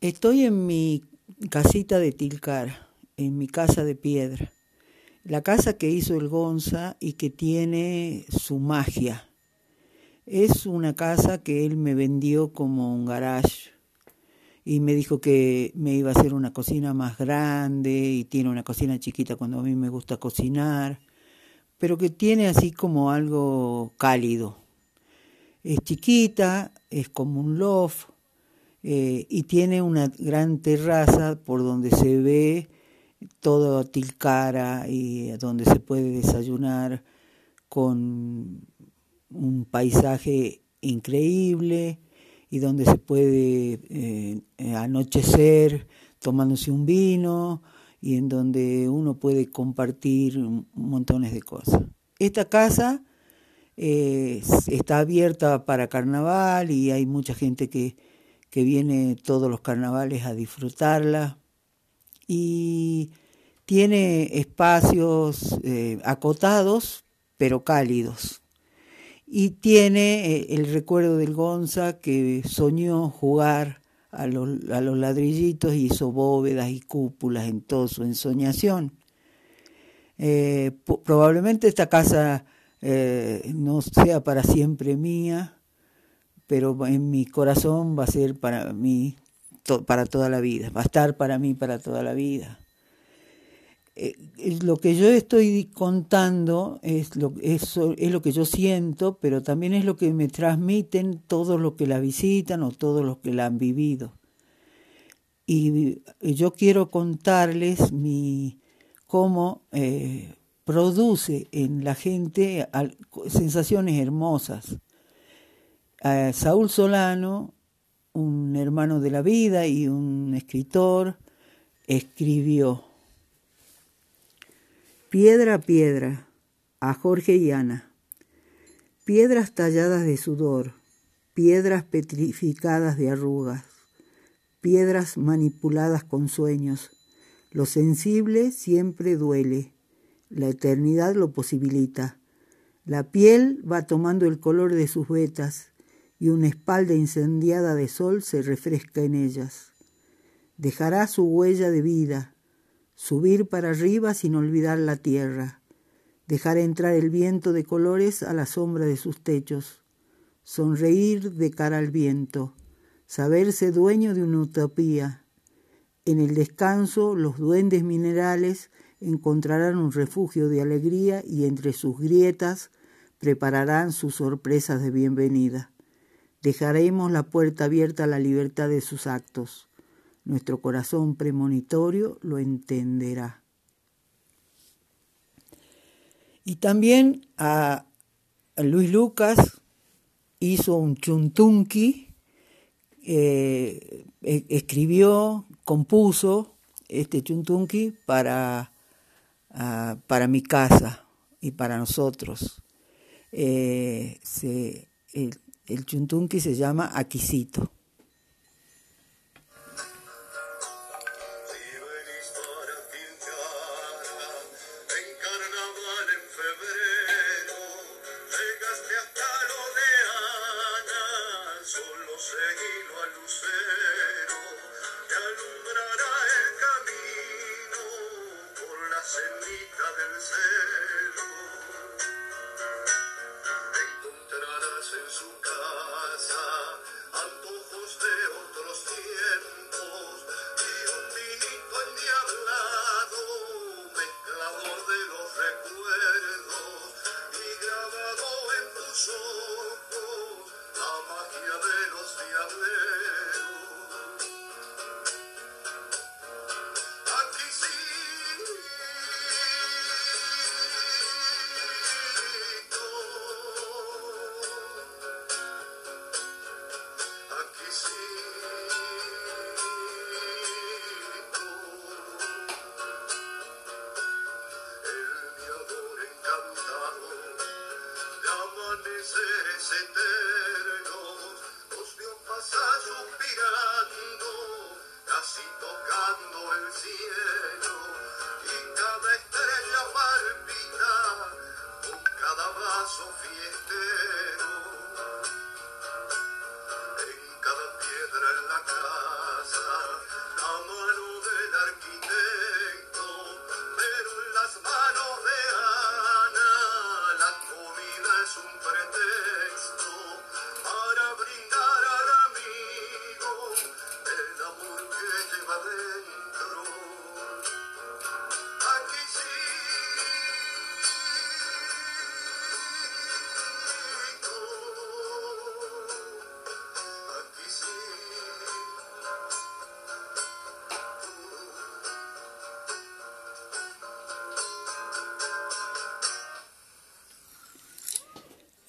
Estoy en mi casita de Tilcar, en mi casa de piedra. La casa que hizo el Gonza y que tiene su magia. Es una casa que él me vendió como un garage y me dijo que me iba a hacer una cocina más grande y tiene una cocina chiquita cuando a mí me gusta cocinar, pero que tiene así como algo cálido. Es chiquita, es como un loft, eh, y tiene una gran terraza por donde se ve todo Tilcara y donde se puede desayunar con un paisaje increíble y donde se puede eh, anochecer tomándose un vino y en donde uno puede compartir montones de cosas. Esta casa eh, está abierta para carnaval y hay mucha gente que que viene todos los carnavales a disfrutarla y tiene espacios eh, acotados pero cálidos. Y tiene eh, el recuerdo del Gonza que soñó jugar a los, a los ladrillitos y hizo bóvedas y cúpulas en toda su ensoñación. Eh, probablemente esta casa no sea para siempre mía, pero en mi corazón va a ser para mí para toda la vida, va a estar para mí para toda la vida. Eh, lo que yo estoy contando es lo, es, es lo que yo siento, pero también es lo que me transmiten todos los que la visitan o todos los que la han vivido. Y yo quiero contarles mi, cómo eh, produce en la gente sensaciones hermosas Saúl Solano, un hermano de la vida y un escritor, escribió Piedra a piedra a Jorge y Ana. Piedras talladas de sudor, piedras petrificadas de arrugas, piedras manipuladas con sueños. Lo sensible siempre duele, la eternidad lo posibilita. La piel va tomando el color de sus vetas, y una espalda incendiada de sol se refresca en ellas. Dejará su huella de vida, subir para arriba sin olvidar la tierra, dejar entrar el viento de colores a la sombra de sus techos, sonreír de cara al viento, saberse dueño de una utopía. En el descanso los duendes minerales encontrarán un refugio de alegría y entre sus grietas prepararán sus sorpresas de bienvenida. Dejaremos la puerta abierta a la libertad de sus actos. Nuestro corazón premonitorio lo entenderá. Y también a Luis Lucas hizo un chuntunqui, eh, e, escribió, compuso este chuntunqui para, para mi casa y para nosotros. Eh, chuntunqui se llama Aquisito. En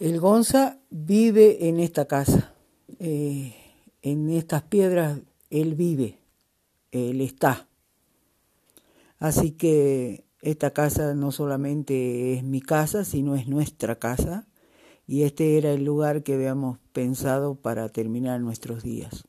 El Gonza vive en esta casa, eh, en estas piedras él vive, él está. Así que esta casa no solamente es mi casa, sino es nuestra casa y este era el lugar que habíamos pensado para terminar nuestros días.